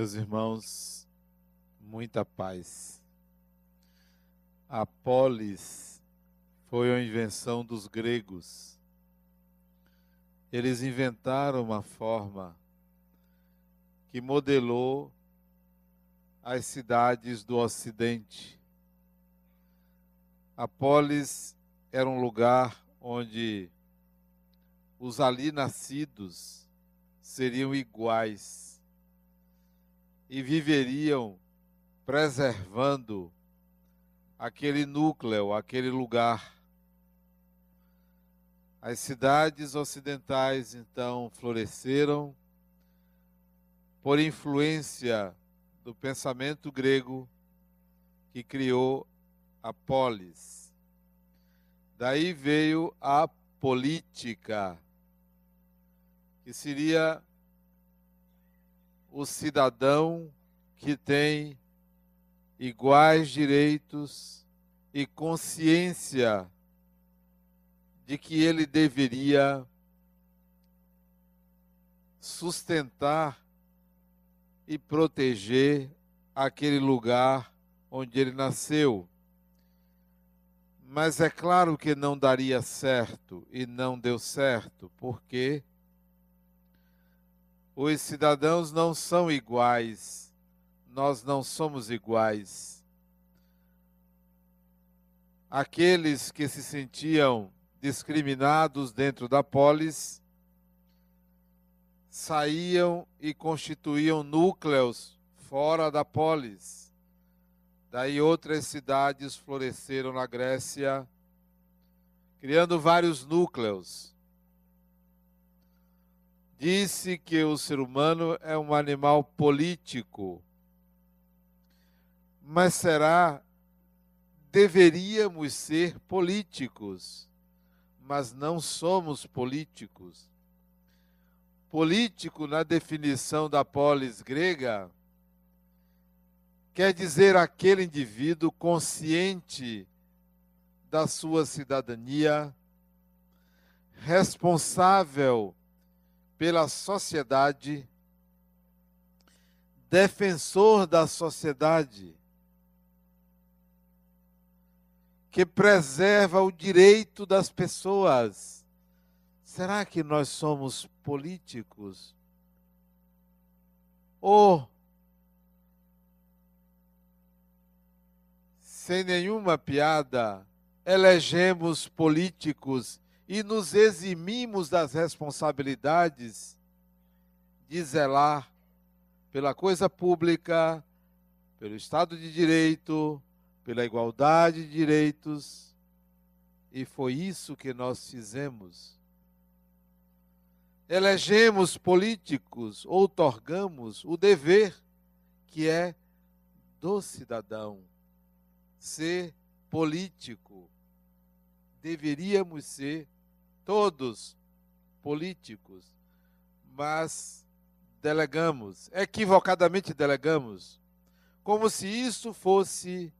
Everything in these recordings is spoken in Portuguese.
Meus irmãos, muita paz. A polis foi uma invenção dos gregos. Eles inventaram uma forma que modelou as cidades do Ocidente. A polis era um lugar onde os ali nascidos seriam iguais e viveriam preservando aquele núcleo, aquele lugar. As cidades ocidentais então floresceram por influência do pensamento grego que criou a polis. Daí veio a política, que seria o cidadão que tem iguais direitos e consciência de que ele deveria sustentar e proteger aquele lugar onde ele nasceu. Mas é claro que não daria certo e não deu certo, porque os cidadãos não são iguais, nós não somos iguais. Aqueles que se sentiam discriminados dentro da polis saíam e constituíam núcleos fora da polis. Daí outras cidades floresceram na Grécia, criando vários núcleos disse que o ser humano é um animal político. Mas será deveríamos ser políticos, mas não somos políticos. Político, na definição da polis grega, quer dizer aquele indivíduo consciente da sua cidadania, responsável pela sociedade, defensor da sociedade, que preserva o direito das pessoas. Será que nós somos políticos? Ou, sem nenhuma piada, elegemos políticos e nos eximimos das responsabilidades de zelar pela coisa pública, pelo Estado de Direito, pela igualdade de direitos. E foi isso que nós fizemos. Elegemos políticos, outorgamos o dever que é do cidadão ser político. Deveríamos ser todos políticos, mas delegamos, equivocadamente delegamos, como se isso fosse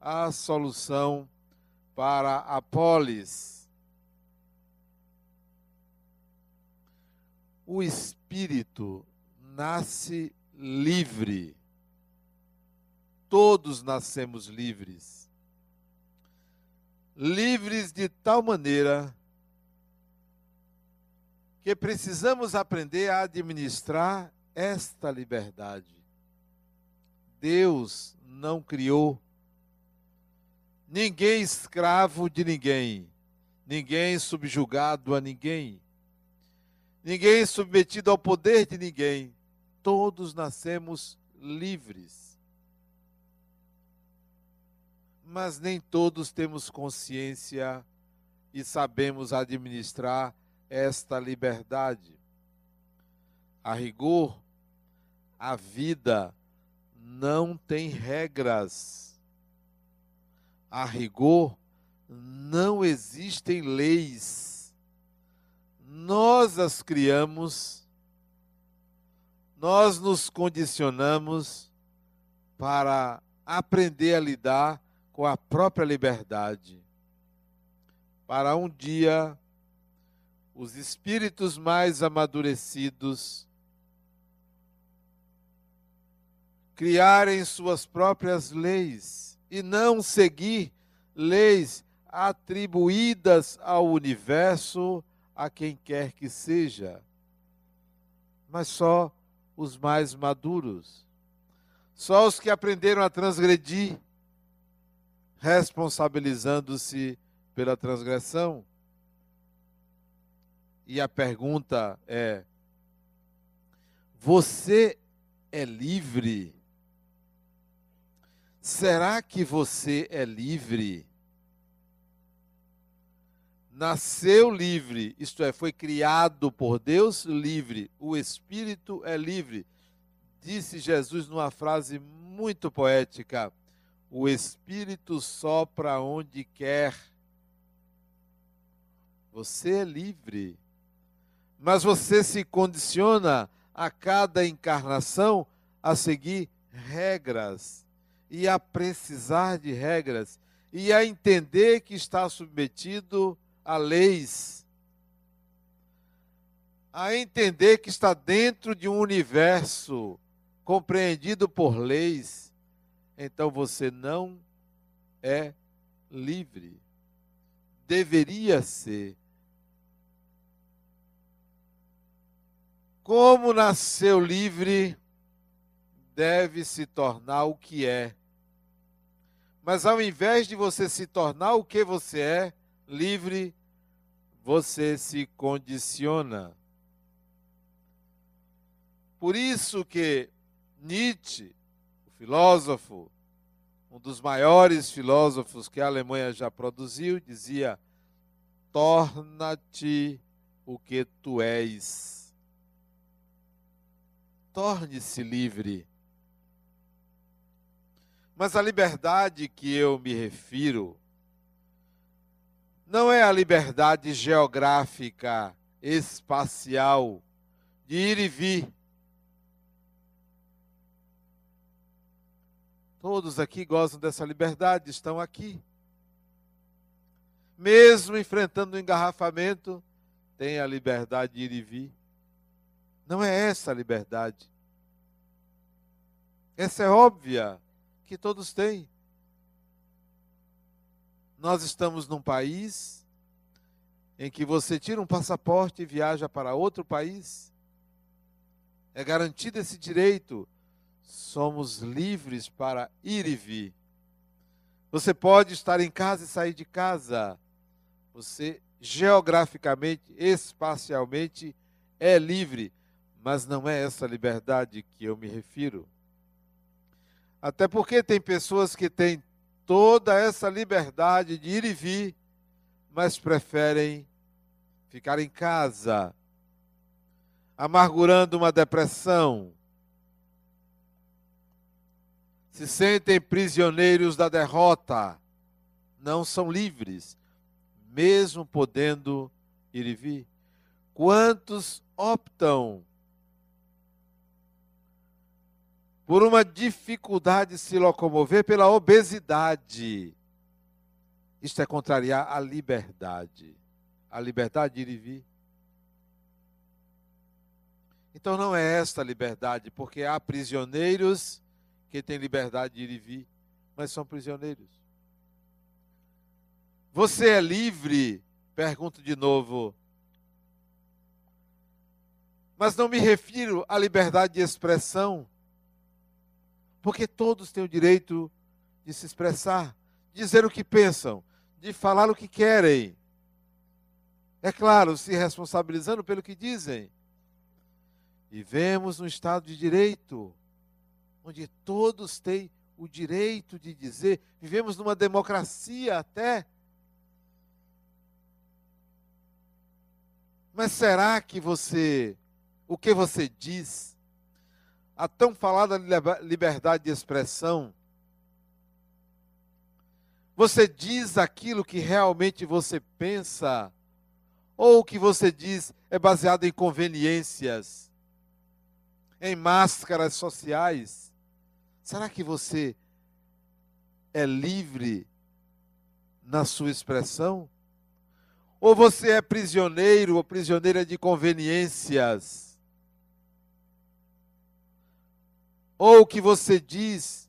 a solução para a polis. O espírito nasce livre. Todos nascemos livres. Livres de tal maneira que precisamos aprender a administrar esta liberdade. Deus não criou ninguém escravo de ninguém, ninguém subjugado a ninguém, ninguém submetido ao poder de ninguém. Todos nascemos livres. Mas nem todos temos consciência e sabemos administrar esta liberdade. A rigor, a vida não tem regras. A rigor, não existem leis. Nós as criamos, nós nos condicionamos para aprender a lidar com a própria liberdade, para um dia os espíritos mais amadurecidos criarem suas próprias leis e não seguir leis atribuídas ao universo a quem quer que seja, mas só os mais maduros, só os que aprenderam a transgredir, responsabilizando-se pela transgressão. E a pergunta é: você é livre? Será que você é livre? Nasceu livre, isto é, foi criado por Deus livre. O espírito é livre. Disse Jesus numa frase muito poética: O espírito sopra onde quer. Você é livre mas você se condiciona a cada encarnação a seguir regras e a precisar de regras e a entender que está submetido a leis, a entender que está dentro de um universo compreendido por leis, então você não é livre. Deveria ser Como nasceu livre, deve se tornar o que é. Mas ao invés de você se tornar o que você é, livre, você se condiciona. Por isso que Nietzsche, o filósofo, um dos maiores filósofos que a Alemanha já produziu, dizia: torna-te o que tu és torne-se livre. Mas a liberdade que eu me refiro não é a liberdade geográfica, espacial, de ir e vir. Todos aqui gozam dessa liberdade, estão aqui. Mesmo enfrentando o um engarrafamento, tem a liberdade de ir e vir. Não é essa a liberdade. Essa é óbvia que todos têm. Nós estamos num país em que você tira um passaporte e viaja para outro país. É garantido esse direito. Somos livres para ir e vir. Você pode estar em casa e sair de casa. Você geograficamente, espacialmente é livre mas não é essa liberdade que eu me refiro. Até porque tem pessoas que têm toda essa liberdade de ir e vir, mas preferem ficar em casa, amargurando uma depressão. Se sentem prisioneiros da derrota, não são livres, mesmo podendo ir e vir. Quantos optam por uma dificuldade de se locomover pela obesidade. Isto é contrariar a liberdade. A liberdade de ir e vir. Então não é esta liberdade, porque há prisioneiros que têm liberdade de ir e vir, mas são prisioneiros. Você é livre? Pergunto de novo. Mas não me refiro à liberdade de expressão porque todos têm o direito de se expressar, dizer o que pensam, de falar o que querem. É claro, se responsabilizando pelo que dizem. Vivemos num Estado de Direito, onde todos têm o direito de dizer, vivemos numa democracia até. Mas será que você, o que você diz, a tão falada liberdade de expressão, você diz aquilo que realmente você pensa, ou o que você diz é baseado em conveniências, em máscaras sociais? Será que você é livre na sua expressão? Ou você é prisioneiro ou prisioneira de conveniências? Ou o que você diz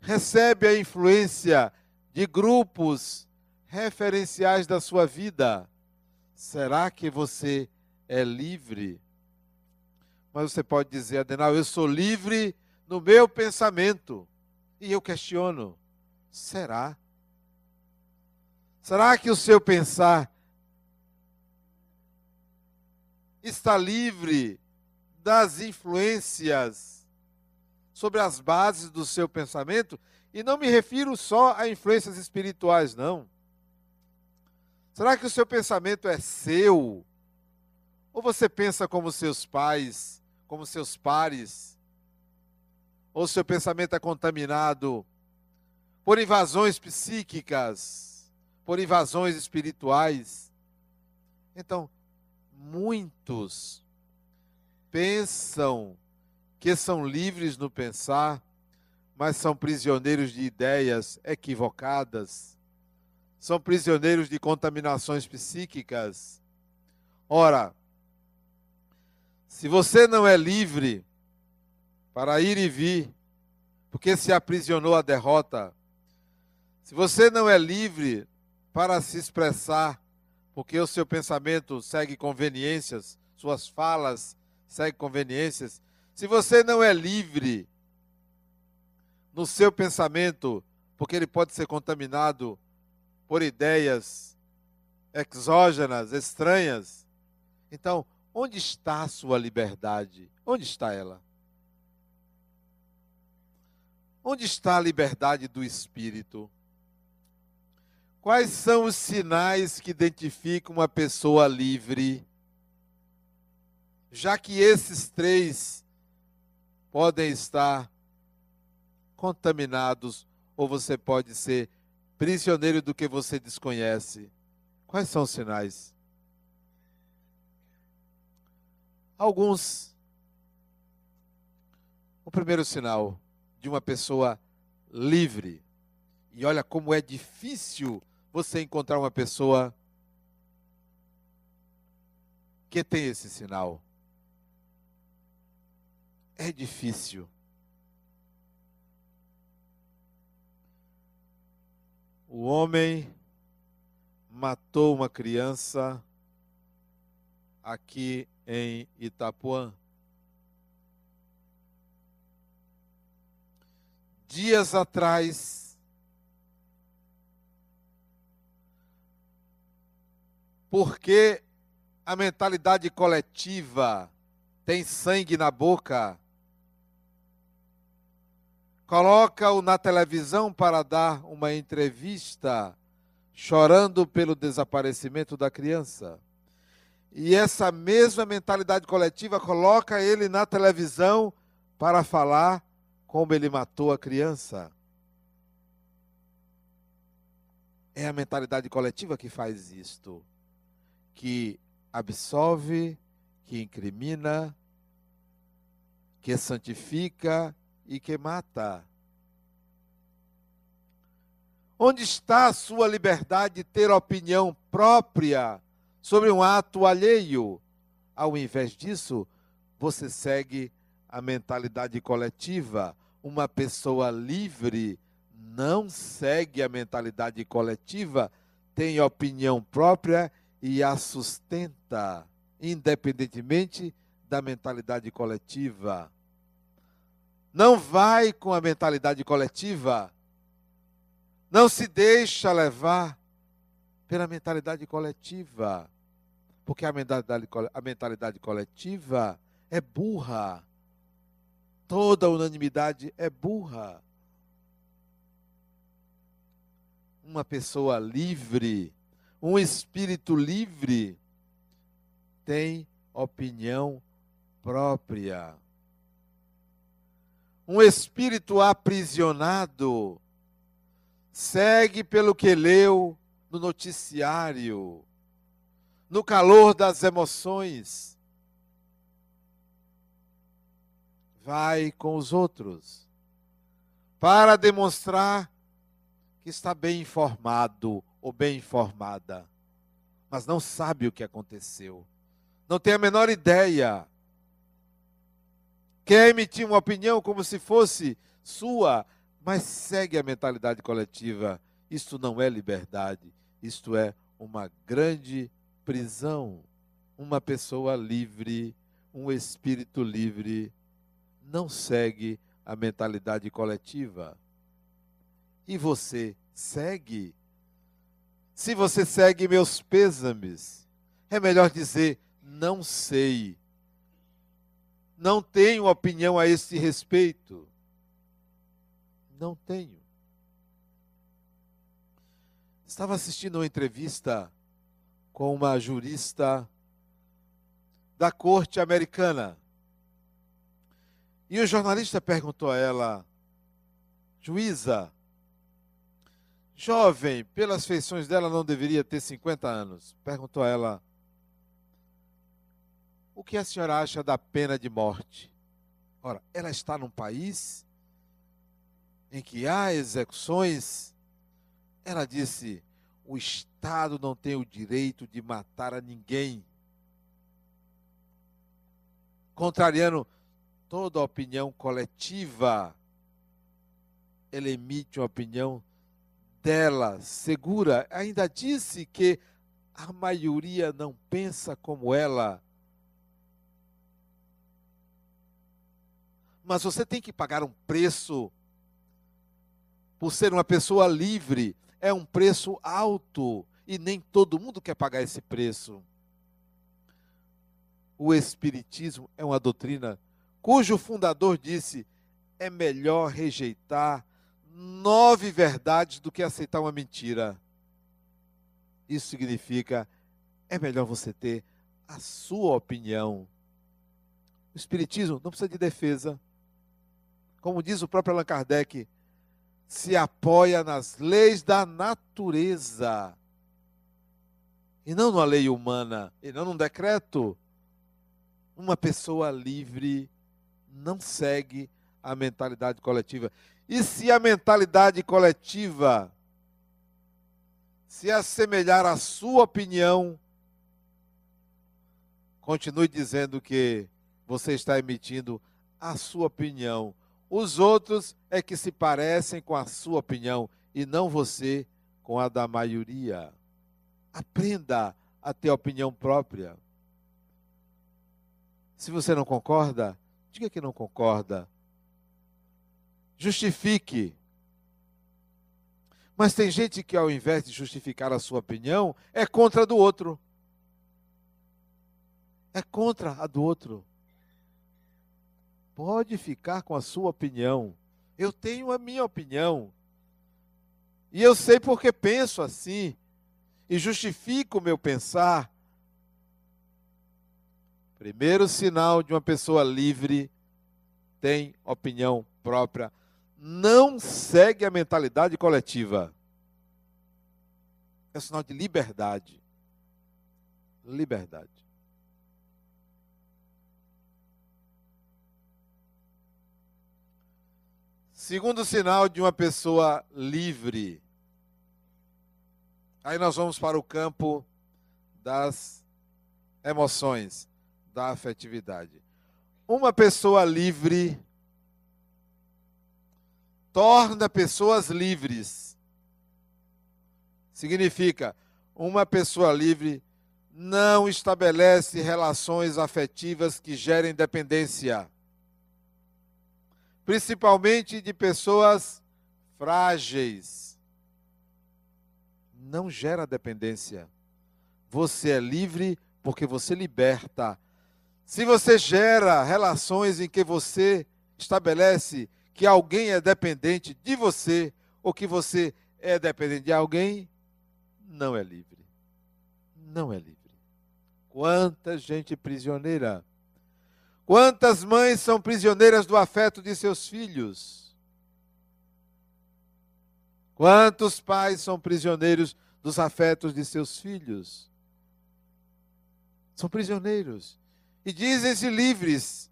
recebe a influência de grupos referenciais da sua vida? Será que você é livre? Mas você pode dizer, Adenal, eu sou livre no meu pensamento. E eu questiono: será? Será que o seu pensar está livre das influências sobre as bases do seu pensamento? E não me refiro só a influências espirituais, não. Será que o seu pensamento é seu? Ou você pensa como seus pais, como seus pares? Ou seu pensamento é contaminado por invasões psíquicas, por invasões espirituais? Então, muitos pensam que são livres no pensar, mas são prisioneiros de ideias equivocadas, são prisioneiros de contaminações psíquicas. Ora, se você não é livre para ir e vir, porque se aprisionou à derrota, se você não é livre para se expressar, porque o seu pensamento segue conveniências, suas falas seguem conveniências. Se você não é livre no seu pensamento, porque ele pode ser contaminado por ideias exógenas, estranhas, então, onde está a sua liberdade? Onde está ela? Onde está a liberdade do espírito? Quais são os sinais que identificam uma pessoa livre? Já que esses três podem estar contaminados, ou você pode ser prisioneiro do que você desconhece. Quais são os sinais? Alguns. O primeiro sinal de uma pessoa livre. E olha como é difícil você encontrar uma pessoa que tem esse sinal. É difícil. O homem matou uma criança aqui em Itapuã. Dias atrás, porque a mentalidade coletiva tem sangue na boca, coloca-o na televisão para dar uma entrevista, chorando pelo desaparecimento da criança. E essa mesma mentalidade coletiva coloca ele na televisão para falar como ele matou a criança. É a mentalidade coletiva que faz isto que absolve, que incrimina, que santifica e que mata. Onde está a sua liberdade de ter opinião própria sobre um ato alheio? Ao invés disso, você segue a mentalidade coletiva. Uma pessoa livre não segue a mentalidade coletiva, tem opinião própria e a sustenta, independentemente da mentalidade coletiva. Não vai com a mentalidade coletiva. Não se deixa levar pela mentalidade coletiva. Porque a mentalidade, a mentalidade coletiva é burra. Toda unanimidade é burra. Uma pessoa livre um espírito livre tem opinião própria. Um espírito aprisionado segue pelo que leu no noticiário, no calor das emoções. Vai com os outros para demonstrar que está bem informado ou bem informada, mas não sabe o que aconteceu, não tem a menor ideia. Quer emitir uma opinião como se fosse sua, mas segue a mentalidade coletiva. Isto não é liberdade, isto é uma grande prisão. Uma pessoa livre, um espírito livre, não segue a mentalidade coletiva. E você segue? Se você segue meus pêsames, é melhor dizer não sei. Não tenho opinião a esse respeito. Não tenho. Estava assistindo uma entrevista com uma jurista da corte americana. E o jornalista perguntou a ela, juíza, jovem, pelas feições dela não deveria ter 50 anos. Perguntou a ela, o que a senhora acha da pena de morte? Ora, ela está num país em que há execuções. Ela disse: o Estado não tem o direito de matar a ninguém. Contrariando toda a opinião coletiva, ele emite uma opinião dela, segura. Ainda disse que a maioria não pensa como ela. Mas você tem que pagar um preço por ser uma pessoa livre. É um preço alto e nem todo mundo quer pagar esse preço. O Espiritismo é uma doutrina cujo fundador disse: é melhor rejeitar nove verdades do que aceitar uma mentira. Isso significa é melhor você ter a sua opinião. O Espiritismo não precisa de defesa como diz o próprio Allan Kardec, se apoia nas leis da natureza e não numa lei humana, e não num decreto. Uma pessoa livre não segue a mentalidade coletiva. E se a mentalidade coletiva se assemelhar à sua opinião, continue dizendo que você está emitindo a sua opinião os outros é que se parecem com a sua opinião e não você com a da maioria. Aprenda a ter opinião própria. Se você não concorda, diga que não concorda. Justifique. Mas tem gente que, ao invés de justificar a sua opinião, é contra a do outro. É contra a do outro. Pode ficar com a sua opinião. Eu tenho a minha opinião. E eu sei porque penso assim. E justifico o meu pensar. Primeiro sinal de uma pessoa livre tem opinião própria. Não segue a mentalidade coletiva. É sinal de liberdade. Liberdade. Segundo sinal de uma pessoa livre. Aí nós vamos para o campo das emoções, da afetividade. Uma pessoa livre torna pessoas livres. Significa, uma pessoa livre não estabelece relações afetivas que gerem dependência principalmente de pessoas frágeis. Não gera dependência. Você é livre porque você liberta. Se você gera relações em que você estabelece que alguém é dependente de você ou que você é dependente de alguém, não é livre. Não é livre. Quanta gente prisioneira Quantas mães são prisioneiras do afeto de seus filhos? Quantos pais são prisioneiros dos afetos de seus filhos? São prisioneiros. E dizem-se livres.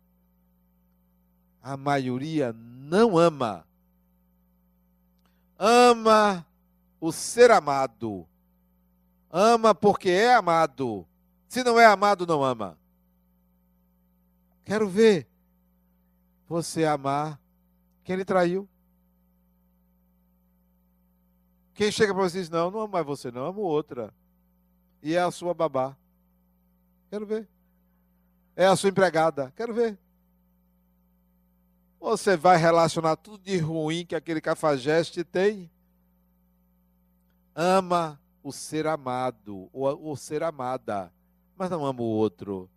A maioria não ama. Ama o ser amado. Ama porque é amado. Se não é amado, não ama. Quero ver. você amar quem lhe traiu. Quem chega para você e diz: Não, não amo mais você, não, amo outra. E é a sua babá. Quero ver. É a sua empregada. Quero ver. Você vai relacionar tudo de ruim que aquele cafajeste tem? Ama o ser amado, ou o ser amada, mas não ama o outro.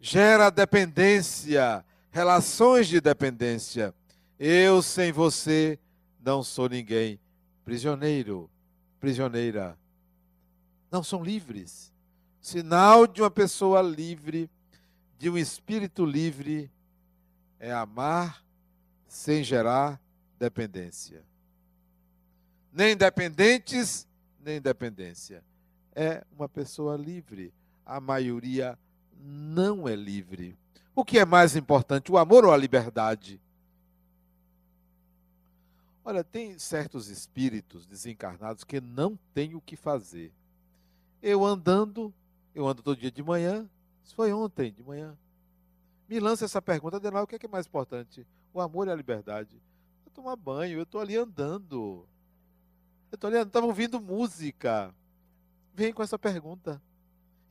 Gera dependência, relações de dependência. Eu sem você não sou ninguém. Prisioneiro, prisioneira. Não são livres. Sinal de uma pessoa livre, de um espírito livre, é amar sem gerar dependência. Nem dependentes, nem dependência. É uma pessoa livre. A maioria não é livre. O que é mais importante, o amor ou a liberdade? Olha, tem certos espíritos desencarnados que não têm o que fazer. Eu andando, eu ando todo dia de manhã, isso foi ontem de manhã. Me lança essa pergunta, Denal, o que é, que é mais importante? O amor e a liberdade? Eu tomar banho, eu estou ali andando. Eu estou ali andando, estava ouvindo música. Vem com essa pergunta.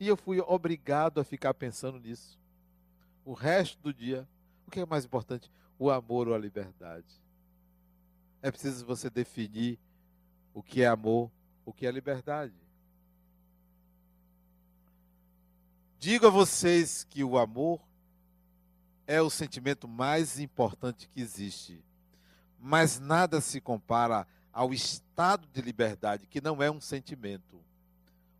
E eu fui obrigado a ficar pensando nisso. O resto do dia, o que é mais importante? O amor ou a liberdade? É preciso você definir o que é amor, o que é liberdade. Digo a vocês que o amor é o sentimento mais importante que existe. Mas nada se compara ao estado de liberdade, que não é um sentimento.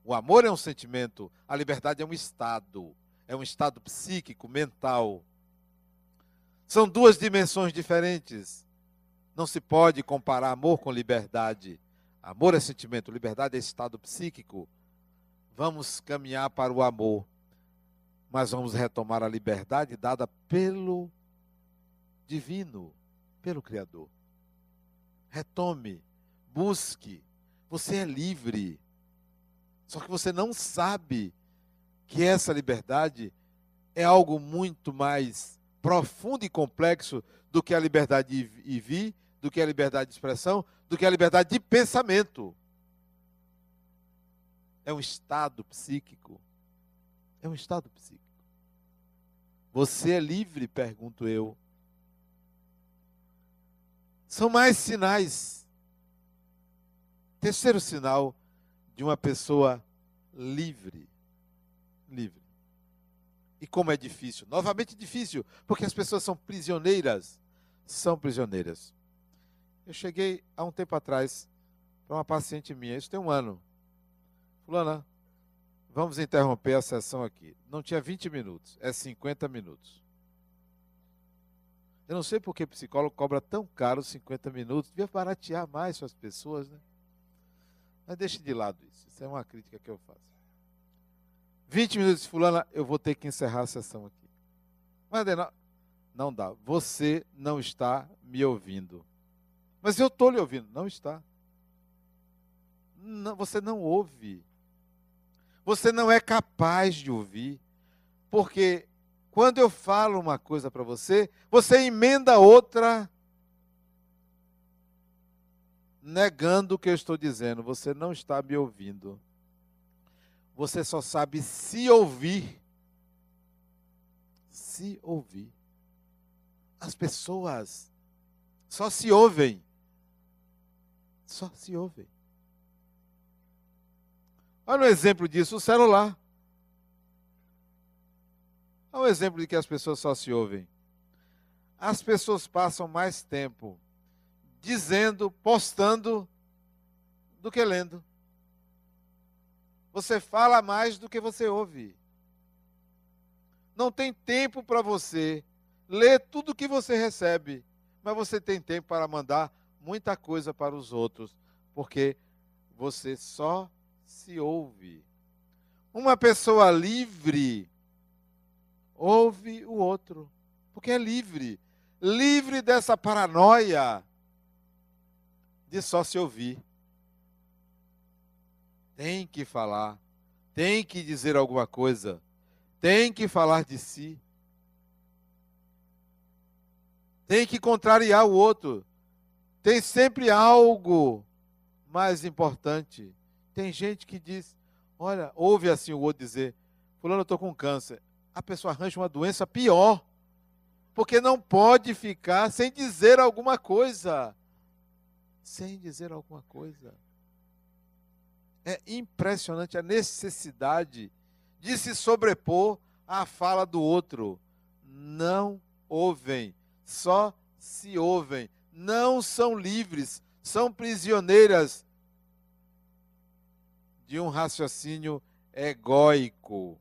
O amor é um sentimento, a liberdade é um estado, é um estado psíquico, mental. São duas dimensões diferentes. Não se pode comparar amor com liberdade. Amor é sentimento, liberdade é estado psíquico. Vamos caminhar para o amor, mas vamos retomar a liberdade dada pelo divino, pelo Criador. Retome, busque. Você é livre. Só que você não sabe que essa liberdade é algo muito mais profundo e complexo do que a liberdade de vir do que a liberdade de expressão, do que a liberdade de pensamento. É um estado psíquico. É um estado psíquico. Você é livre, pergunto eu. São mais sinais. Terceiro sinal de uma pessoa livre. Livre. E como é difícil. Novamente difícil, porque as pessoas são prisioneiras. São prisioneiras. Eu cheguei há um tempo atrás para uma paciente minha, isso tem um ano. Fulana, vamos interromper a sessão aqui. Não tinha 20 minutos, é 50 minutos. Eu não sei por que psicólogo cobra tão caro 50 minutos. Devia baratear mais para as pessoas, né? Mas deixe de lado isso. Isso é uma crítica que eu faço. 20 minutos, fulana, eu vou ter que encerrar a sessão aqui. Mas não, dá. Você não está me ouvindo. Mas eu estou lhe ouvindo. Não está. Não, você não ouve. Você não é capaz de ouvir. Porque quando eu falo uma coisa para você, você emenda outra negando o que eu estou dizendo. Você não está me ouvindo. Você só sabe se ouvir. Se ouvir. As pessoas só se ouvem só se ouvem. Olha um exemplo disso, o celular. Olha um exemplo de que as pessoas só se ouvem. As pessoas passam mais tempo dizendo, postando, do que lendo. Você fala mais do que você ouve. Não tem tempo para você ler tudo que você recebe, mas você tem tempo para mandar muita coisa para os outros, porque você só se ouve. Uma pessoa livre ouve o outro, porque é livre, livre dessa paranoia de só se ouvir. Tem que falar, tem que dizer alguma coisa, tem que falar de si. Tem que contrariar o outro. Tem sempre algo mais importante. Tem gente que diz, olha, ouve assim o outro dizer, fulano, eu estou com câncer. A pessoa arranja uma doença pior. Porque não pode ficar sem dizer alguma coisa. Sem dizer alguma coisa. É impressionante a necessidade de se sobrepor à fala do outro. Não ouvem, só se ouvem. Não são livres, são prisioneiras de um raciocínio egóico,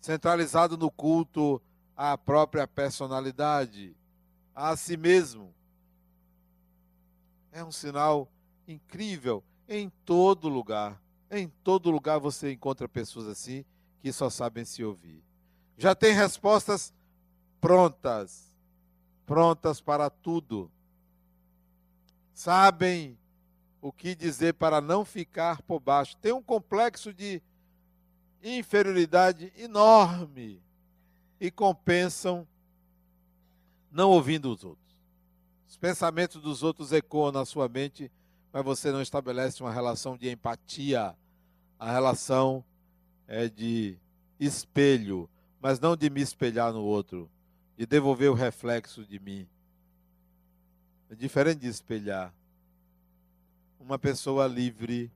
centralizado no culto à própria personalidade, a si mesmo. É um sinal incrível em todo lugar. Em todo lugar você encontra pessoas assim que só sabem se ouvir. Já tem respostas prontas, prontas para tudo. Sabem o que dizer para não ficar por baixo. Tem um complexo de inferioridade enorme e compensam não ouvindo os outros. Os pensamentos dos outros ecoam na sua mente, mas você não estabelece uma relação de empatia. A relação é de espelho, mas não de me espelhar no outro, de devolver o reflexo de mim. É diferente de espelhar uma pessoa livre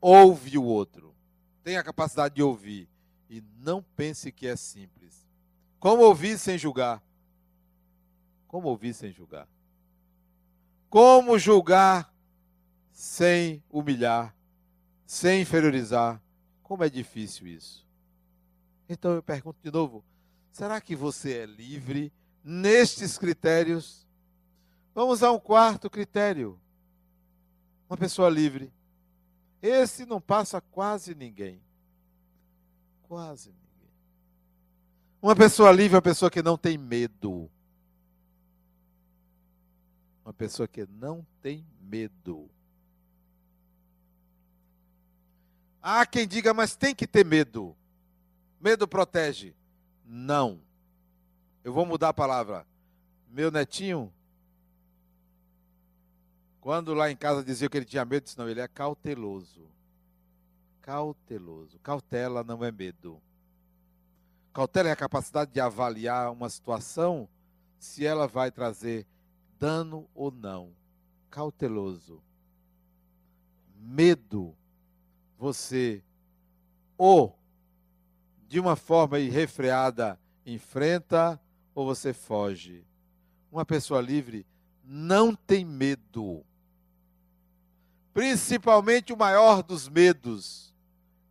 ouve o outro, tem a capacidade de ouvir e não pense que é simples. Como ouvir sem julgar? Como ouvir sem julgar? Como julgar sem humilhar, sem inferiorizar? Como é difícil isso. Então eu pergunto de novo: será que você é livre nestes critérios? Vamos a um quarto critério uma pessoa livre. Esse não passa quase ninguém. Quase ninguém. Uma pessoa livre é uma pessoa que não tem medo. Uma pessoa que não tem medo. Há quem diga, mas tem que ter medo. Medo protege. Não. Eu vou mudar a palavra. Meu netinho quando lá em casa dizia que ele tinha medo, disse, não, ele é cauteloso. Cauteloso. Cautela não é medo. Cautela é a capacidade de avaliar uma situação se ela vai trazer dano ou não. Cauteloso. Medo. Você ou de uma forma irrefreada enfrenta ou você foge. Uma pessoa livre não tem medo principalmente o maior dos medos,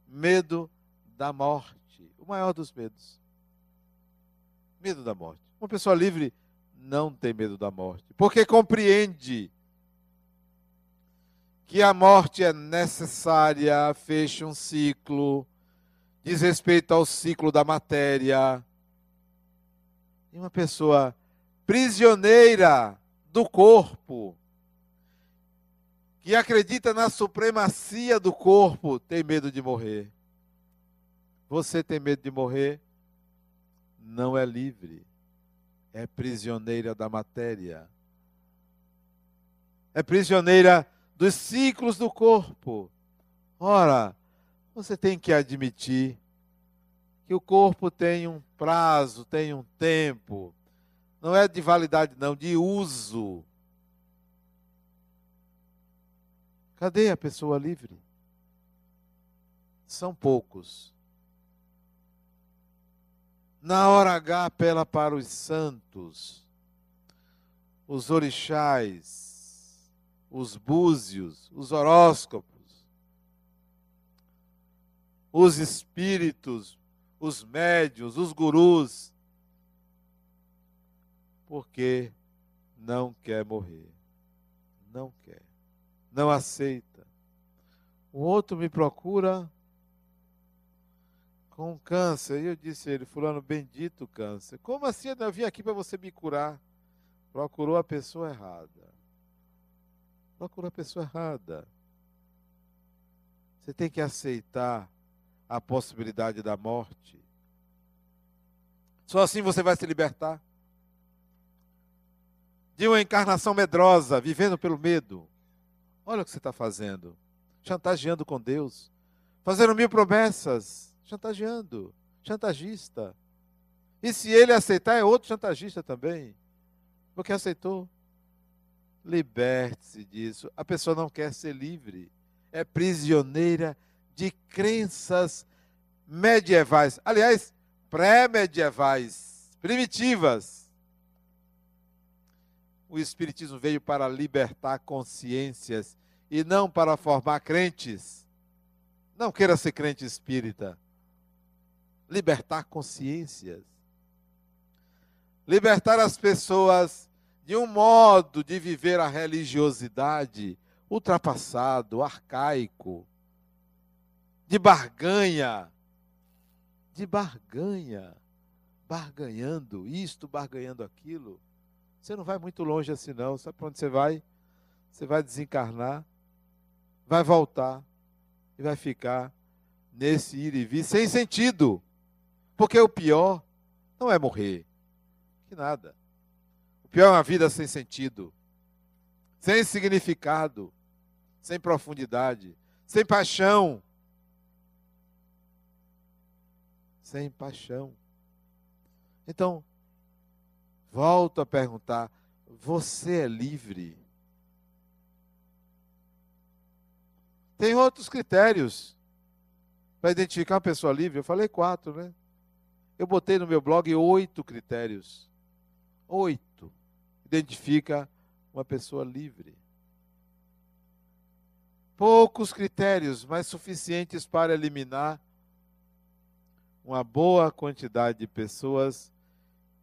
medo da morte. O maior dos medos. Medo da morte. Uma pessoa livre não tem medo da morte, porque compreende que a morte é necessária, fecha um ciclo, diz respeito ao ciclo da matéria. E uma pessoa prisioneira do corpo, que acredita na supremacia do corpo tem medo de morrer. Você tem medo de morrer? Não é livre. É prisioneira da matéria. É prisioneira dos ciclos do corpo. Ora, você tem que admitir que o corpo tem um prazo, tem um tempo. Não é de validade, não, de uso. Cadê a pessoa livre? São poucos. Na hora H, apela para os santos, os orixás, os búzios, os horóscopos, os espíritos, os médios, os gurus, porque não quer morrer. Não quer não aceita. O outro me procura com câncer. E eu disse a ele, fulano, bendito câncer. Como assim? Eu vim aqui para você me curar. Procurou a pessoa errada. Procurou a pessoa errada. Você tem que aceitar a possibilidade da morte. Só assim você vai se libertar. de uma encarnação medrosa, vivendo pelo medo. Olha o que você está fazendo. Chantageando com Deus. Fazendo mil promessas. Chantageando. Chantagista. E se ele aceitar, é outro chantagista também. Porque aceitou. Liberte-se disso. A pessoa não quer ser livre. É prisioneira de crenças medievais. Aliás, pré-medievais, primitivas. O Espiritismo veio para libertar consciências e não para formar crentes. Não queira ser crente espírita. Libertar consciências. Libertar as pessoas de um modo de viver a religiosidade ultrapassado, arcaico, de barganha, de barganha, barganhando isto, barganhando aquilo. Você não vai muito longe assim não. Sabe para onde você vai? Você vai desencarnar, vai voltar e vai ficar nesse ir e vir sem sentido. Porque o pior não é morrer. Que nada. O pior é uma vida sem sentido, sem significado, sem profundidade, sem paixão. Sem paixão. Então, volto a perguntar: você é livre? Tem outros critérios para identificar uma pessoa livre. Eu falei quatro, né? Eu botei no meu blog oito critérios. Oito. Identifica uma pessoa livre. Poucos critérios, mas suficientes para eliminar uma boa quantidade de pessoas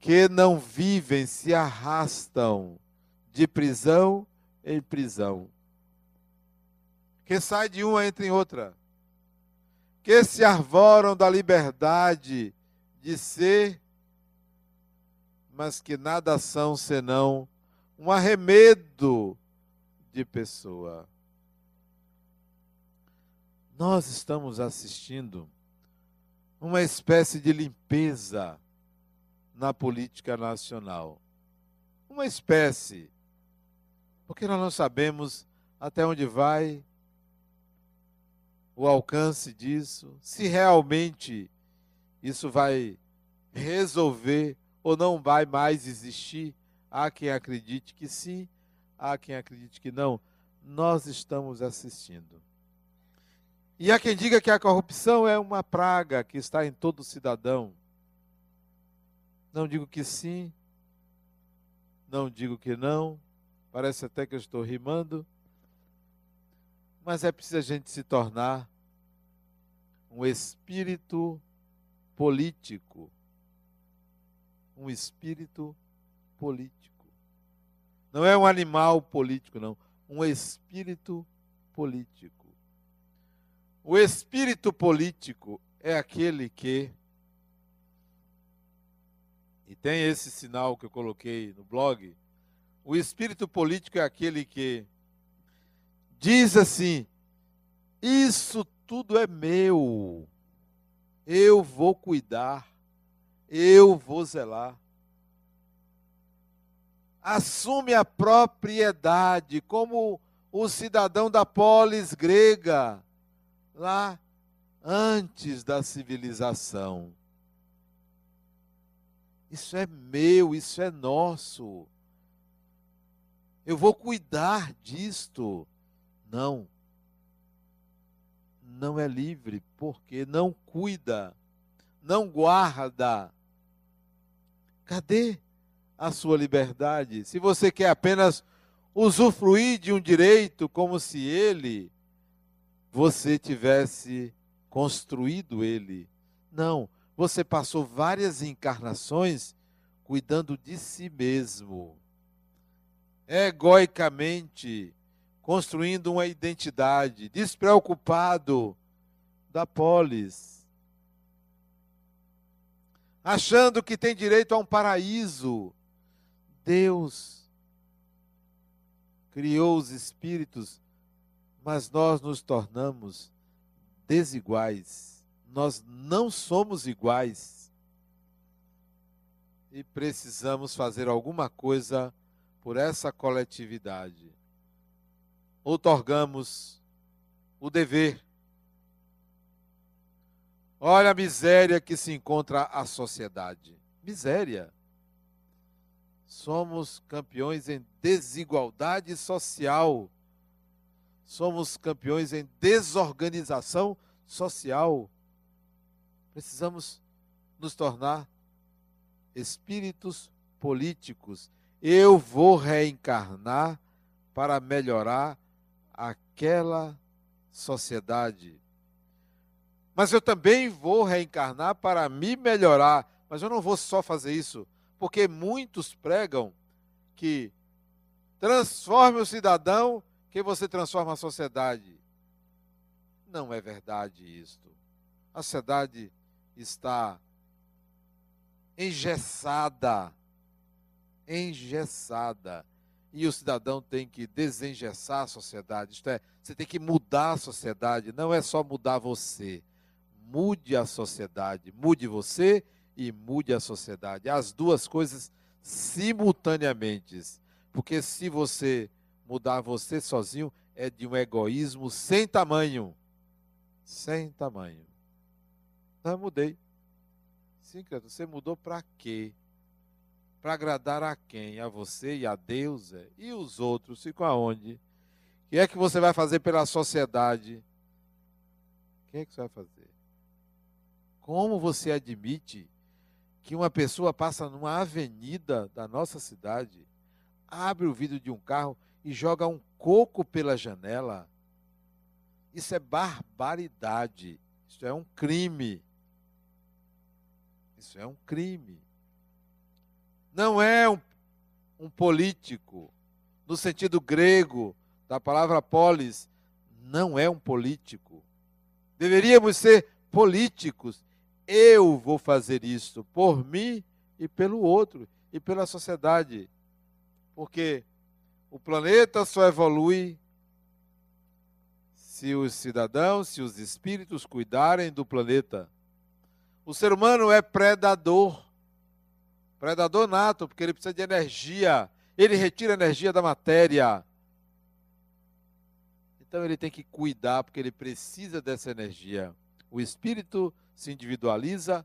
que não vivem, se arrastam de prisão em prisão. Que sai de uma entra em outra. Que se arvoram da liberdade de ser, mas que nada são senão um arremedo de pessoa. Nós estamos assistindo uma espécie de limpeza na política nacional. Uma espécie. Porque nós não sabemos até onde vai o alcance disso, se realmente isso vai resolver ou não vai mais existir. Há quem acredite que sim, há quem acredite que não. Nós estamos assistindo. E há quem diga que a corrupção é uma praga que está em todo cidadão. Não digo que sim, não digo que não, parece até que eu estou rimando, mas é preciso a gente se tornar um espírito político. Um espírito político. Não é um animal político, não. Um espírito político. O espírito político é aquele que e tem esse sinal que eu coloquei no blog. O espírito político é aquele que diz assim: Isso tudo é meu, eu vou cuidar, eu vou zelar. Assume a propriedade como o cidadão da polis grega, lá antes da civilização. Isso é meu, isso é nosso. Eu vou cuidar disto. Não. Não é livre, porque não cuida, não guarda. Cadê a sua liberdade? Se você quer apenas usufruir de um direito como se ele você tivesse construído ele. Não, você passou várias encarnações cuidando de si mesmo, egoicamente, construindo uma identidade, despreocupado da polis, achando que tem direito a um paraíso. Deus criou os espíritos, mas nós nos tornamos desiguais nós não somos iguais e precisamos fazer alguma coisa por essa coletividade. Outorgamos o dever. Olha a miséria que se encontra a sociedade. Miséria. Somos campeões em desigualdade social. Somos campeões em desorganização social. Precisamos nos tornar espíritos políticos. Eu vou reencarnar para melhorar aquela sociedade. Mas eu também vou reencarnar para me melhorar. Mas eu não vou só fazer isso, porque muitos pregam que transforme o cidadão que você transforma a sociedade. Não é verdade isto. A sociedade está engessada. Engessada. E o cidadão tem que desengessar a sociedade. Isto é, você tem que mudar a sociedade. Não é só mudar você. Mude a sociedade. Mude você e mude a sociedade. As duas coisas simultaneamente. Porque se você mudar você sozinho, é de um egoísmo sem tamanho. Sem tamanho. Então eu mudei. Sim, Credo, você mudou para quê? Para agradar a quem? A você e a Deus? É? E os outros ficam aonde? O que é que você vai fazer pela sociedade? O que é que você vai fazer? Como você admite que uma pessoa passa numa avenida da nossa cidade, abre o vidro de um carro e joga um coco pela janela? Isso é barbaridade. Isso é um crime. Isso é um crime. Não é um, um político, no sentido grego da palavra polis, não é um político. Deveríamos ser políticos. Eu vou fazer isto por mim e pelo outro e pela sociedade. Porque o planeta só evolui se os cidadãos, se os espíritos cuidarem do planeta. O ser humano é predador. Predador nato, porque ele precisa de energia. Ele retira energia da matéria. Então ele tem que cuidar, porque ele precisa dessa energia. O espírito se individualiza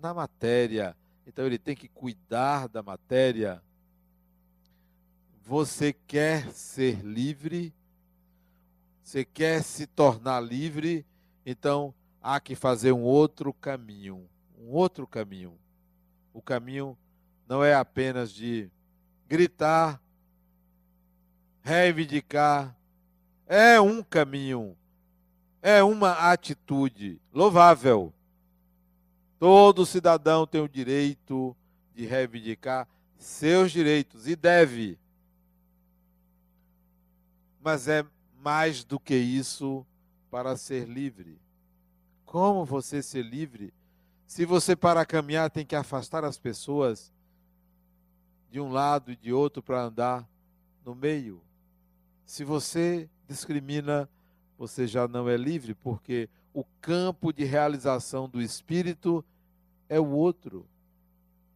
na matéria. Então ele tem que cuidar da matéria. Você quer ser livre? Você quer se tornar livre? Então há que fazer um outro caminho, um outro caminho. O caminho não é apenas de gritar, reivindicar, é um caminho, é uma atitude louvável. Todo cidadão tem o direito de reivindicar seus direitos e deve. Mas é mais do que isso para ser livre. Como você ser livre se você, para caminhar, tem que afastar as pessoas de um lado e de outro para andar no meio? Se você discrimina, você já não é livre, porque o campo de realização do espírito é o outro.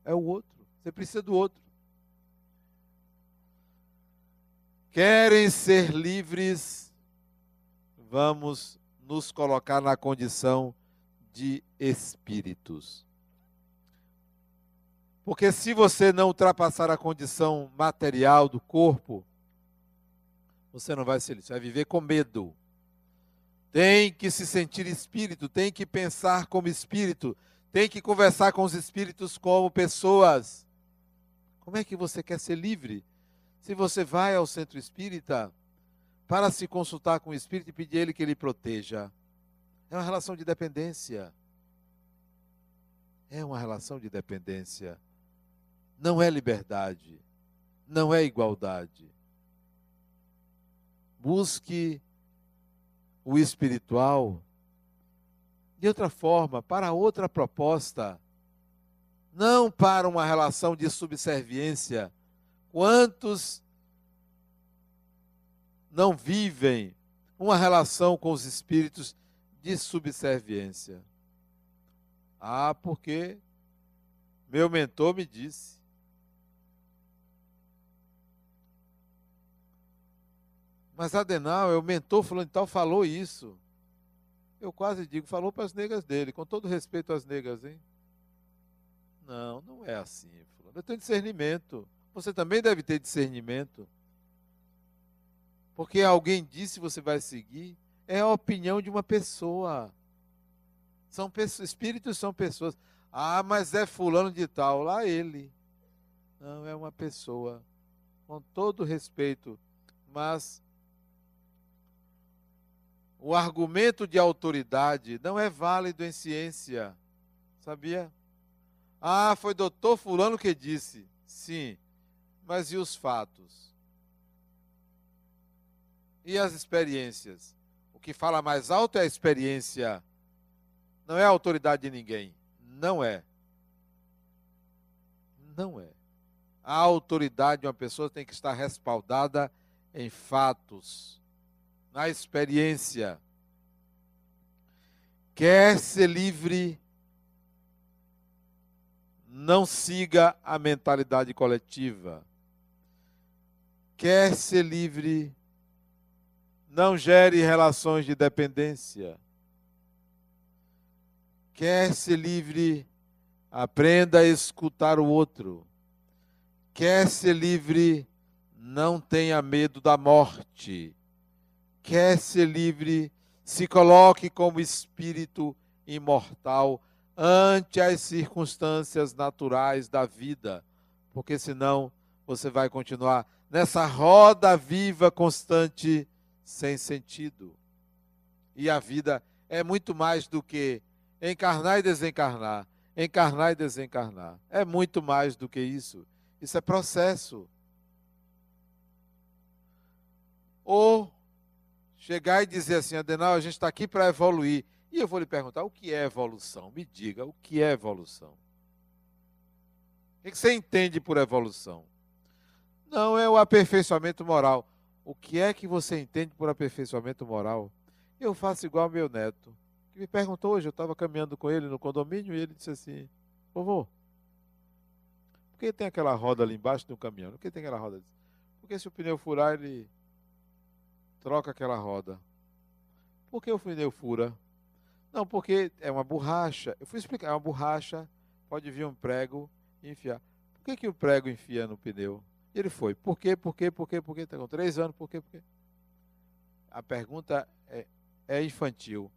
É o outro. Você precisa do outro. Querem ser livres? Vamos nos colocar na condição de espíritos. Porque se você não ultrapassar a condição material do corpo, você não vai ser, você vai viver com medo. Tem que se sentir espírito, tem que pensar como espírito, tem que conversar com os espíritos como pessoas. Como é que você quer ser livre? Se você vai ao centro espírita, para se consultar com o Espírito e pedir Ele que Ele proteja. É uma relação de dependência. É uma relação de dependência. Não é liberdade. Não é igualdade. Busque o espiritual de outra forma, para outra proposta. Não para uma relação de subserviência. Quantos não vivem uma relação com os espíritos de subserviência. Ah, porque meu mentor me disse. Mas Adenal é o mentor fulano tal, falou isso. Eu quase digo, falou para as negas dele, com todo respeito às negas, hein? Não, não é assim, fulano. Eu tenho discernimento. Você também deve ter discernimento. Porque alguém disse você vai seguir, é a opinião de uma pessoa. São pessoas, espíritos são pessoas. Ah, mas é fulano de tal, lá ele. Não, é uma pessoa. Com todo respeito, mas o argumento de autoridade não é válido em ciência. Sabia? Ah, foi doutor Fulano que disse. Sim, mas e os fatos? E as experiências? O que fala mais alto é a experiência, não é a autoridade de ninguém. Não é. Não é. A autoridade de uma pessoa tem que estar respaldada em fatos na experiência. Quer ser livre, não siga a mentalidade coletiva. Quer ser livre, não gere relações de dependência. Quer ser livre, aprenda a escutar o outro. Quer ser livre, não tenha medo da morte quer ser livre, se coloque como espírito imortal ante as circunstâncias naturais da vida, porque senão você vai continuar nessa roda viva constante sem sentido. E a vida é muito mais do que encarnar e desencarnar, encarnar e desencarnar. É muito mais do que isso. Isso é processo. Ou chegar e dizer assim, Adenal, a gente está aqui para evoluir. E eu vou lhe perguntar, o que é evolução? Me diga, o que é evolução? O que você entende por evolução? Não é o aperfeiçoamento moral. O que é que você entende por aperfeiçoamento moral? Eu faço igual ao meu neto, que me perguntou hoje, eu estava caminhando com ele no condomínio e ele disse assim, vovô, por que tem aquela roda ali embaixo do caminhão? Por que tem aquela roda? Porque se o pneu furar, ele troca aquela roda. Por que o pneu fura? Não, porque é uma borracha. Eu fui explicar, é uma borracha, pode vir um prego e enfiar. Por que, que o prego enfia no pneu? Ele foi. Por quê? Por quê? Por quê? Por quê? Está com três anos. Por quê? Por quê? A pergunta é, é infantil.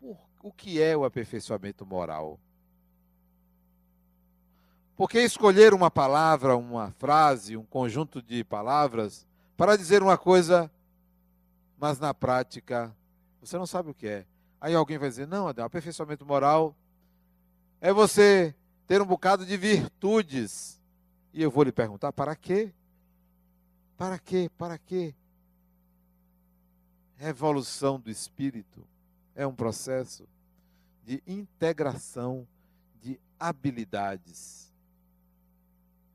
Por, o que é o aperfeiçoamento moral? Porque escolher uma palavra, uma frase, um conjunto de palavras para dizer uma coisa mas na prática você não sabe o que é. Aí alguém vai dizer: não, Adão, aperfeiçoamento moral é você ter um bocado de virtudes. E eu vou lhe perguntar: para quê? Para quê? Para quê? Revolução do espírito é um processo de integração de habilidades.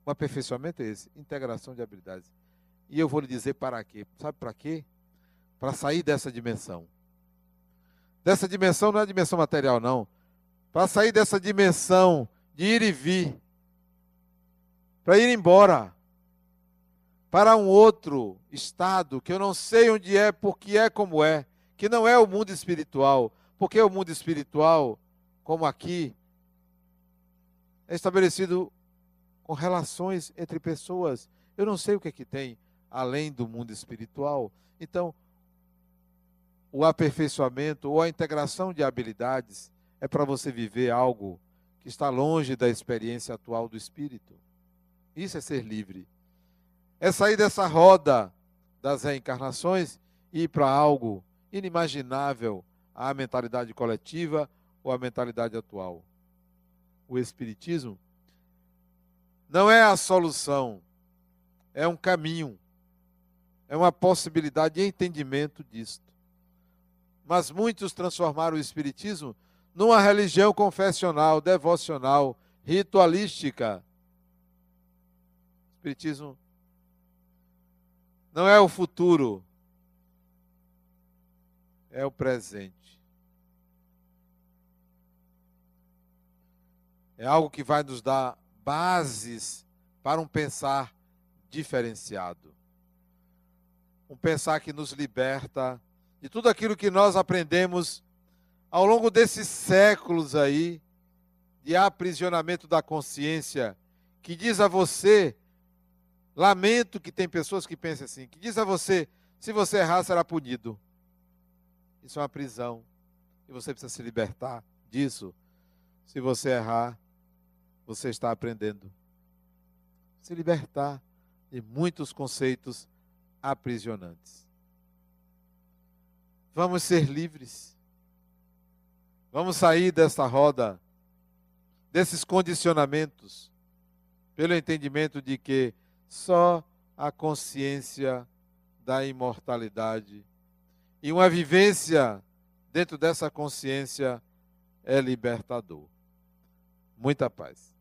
O aperfeiçoamento é esse, integração de habilidades. E eu vou lhe dizer para quê? Sabe para quê? Para sair dessa dimensão. Dessa dimensão não é a dimensão material, não. Para sair dessa dimensão de ir e vir. Para ir embora. Para um outro estado que eu não sei onde é, porque é como é. Que não é o mundo espiritual. Porque o mundo espiritual, como aqui, é estabelecido com relações entre pessoas. Eu não sei o que é que tem além do mundo espiritual. Então, o aperfeiçoamento ou a integração de habilidades é para você viver algo que está longe da experiência atual do espírito. Isso é ser livre. É sair dessa roda das reencarnações e ir para algo inimaginável à mentalidade coletiva ou à mentalidade atual. O Espiritismo não é a solução, é um caminho, é uma possibilidade de entendimento disto mas muitos transformaram o Espiritismo numa religião confessional, devocional, ritualística. O Espiritismo não é o futuro, é o presente. É algo que vai nos dar bases para um pensar diferenciado. um pensar que nos liberta de tudo aquilo que nós aprendemos ao longo desses séculos aí de aprisionamento da consciência, que diz a você, lamento que tem pessoas que pensam assim, que diz a você, se você errar será punido. Isso é uma prisão e você precisa se libertar disso. Se você errar, você está aprendendo. Se libertar de muitos conceitos aprisionantes. Vamos ser livres. Vamos sair desta roda, desses condicionamentos, pelo entendimento de que só a consciência da imortalidade e uma vivência dentro dessa consciência é libertador. Muita paz.